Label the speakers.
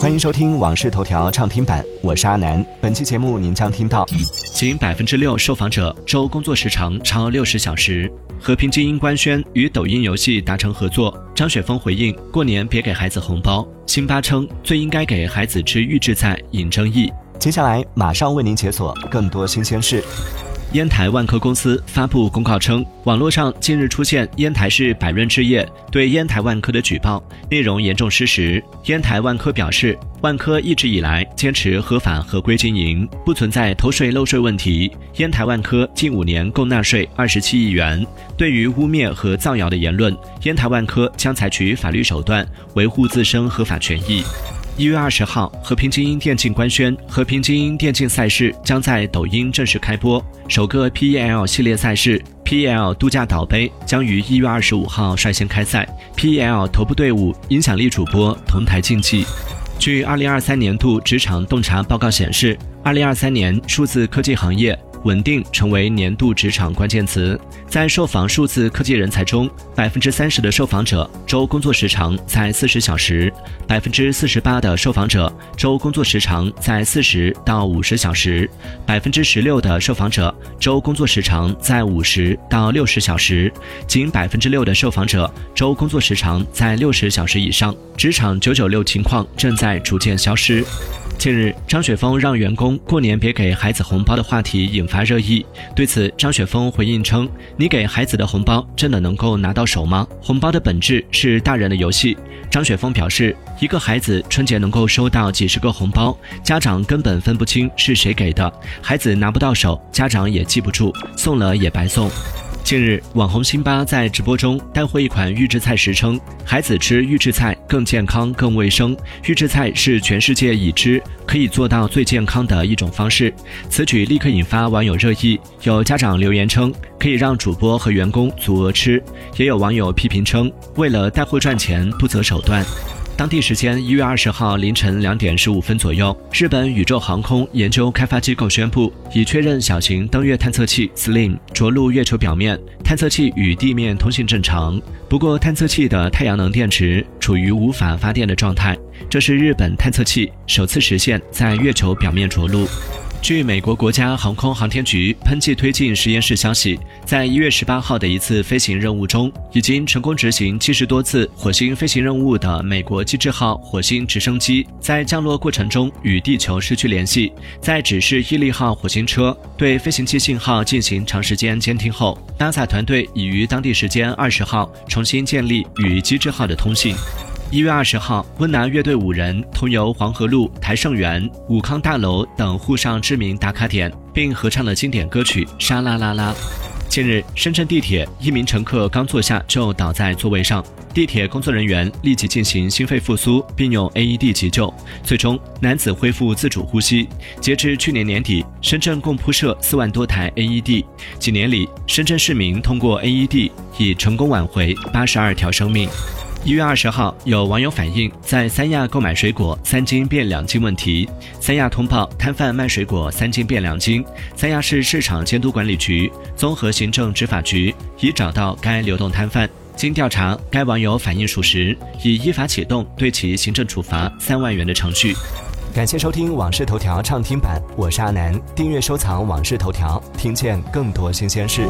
Speaker 1: 欢迎收听《往事头条》畅听版，我是阿南。本期节目您将听到：
Speaker 2: 仅百分之六受访者周工作时长超六十小时；和平精英官宣与抖音游戏达成合作；张雪峰回应过年别给孩子红包；辛巴称最应该给孩子吃预制菜引争议。
Speaker 1: 接下来马上为您解锁更多新鲜事。
Speaker 2: 烟台万科公司发布公告称，网络上近日出现烟台市百润置业对烟台万科的举报，内容严重失实。烟台万科表示，万科一直以来坚持合法合规经营，不存在偷税漏税问题。烟台万科近五年共纳税二十七亿元。对于污蔑和造谣的言论，烟台万科将采取法律手段维护自身合法权益。一月二十号，和平精英电竞官宣，和平精英电竞赛事将在抖音正式开播。首个 PEL 系列赛事 PEL 度假岛杯将于一月二十五号率先开赛。PEL 头部队伍影响力主播同台竞技。据二零二三年度职场洞察报告显示，二零二三年数字科技行业。稳定成为年度职场关键词。在受访数字科技人才中，百分之三十的受访者周工作时长在四十小时，百分之四十八的受访者周工作时长在四十到五十小时，百分之十六的受访者周工作时长在五十到六十小时，仅百分之六的受访者周工作时长在六十小时以上。职场九九六情况正在逐渐消失。近日，张雪峰让员工过年别给孩子红包的话题引发热议。对此，张雪峰回应称：“你给孩子的红包真的能够拿到手吗？红包的本质是大人的游戏。”张雪峰表示：“一个孩子春节能够收到几十个红包，家长根本分不清是谁给的，孩子拿不到手，家长也记不住，送了也白送。”近日，网红辛巴在直播中带货一款预制菜时称，孩子吃预制菜更健康、更卫生。预制菜是全世界已知可以做到最健康的一种方式。此举立刻引发网友热议，有家长留言称可以让主播和员工足额吃，也有网友批评称为了带货赚钱不择手段。当地时间一月二十号凌晨两点十五分左右，日本宇宙航空研究开发机构宣布，已确认小型登月探测器 SLIM 着陆月球表面，探测器与地面通信正常。不过，探测器的太阳能电池处于无法发电的状态。这是日本探测器首次实现在月球表面着陆。据美国国家航空航天局喷气推进实验室消息，在一月十八号的一次飞行任务中，已经成功执行七十多次火星飞行任务的美国机智号火星直升机，在降落过程中与地球失去联系。在指示毅力号火星车对飞行器信号进行长时间监听后，NASA 团队已于当地时间二十号重新建立与机智号的通信。一月二十号，温拿乐队五人同游黄河路、台盛园、武康大楼等沪上知名打卡点，并合唱了经典歌曲《沙啦啦啦》。近日，深圳地铁一名乘客刚坐下就倒在座位上，地铁工作人员立即进行心肺复苏，并用 AED 急救，最终男子恢复自主呼吸。截至去年年底，深圳共铺设四万多台 AED，几年里，深圳市民通过 AED 已成功挽回八十二条生命。一月二十号，有网友反映在三亚购买水果三斤变两斤问题。三亚通报摊贩卖水果三斤变两斤，三亚市市场监督管理局综合行政执法局已找到该流动摊贩。经调查，该网友反映属实，已依法启动对其行政处罚三万元的程序。
Speaker 1: 感谢收听《往事头条》畅听版，我是阿南。订阅收藏《往事头条》，听见更多新鲜事。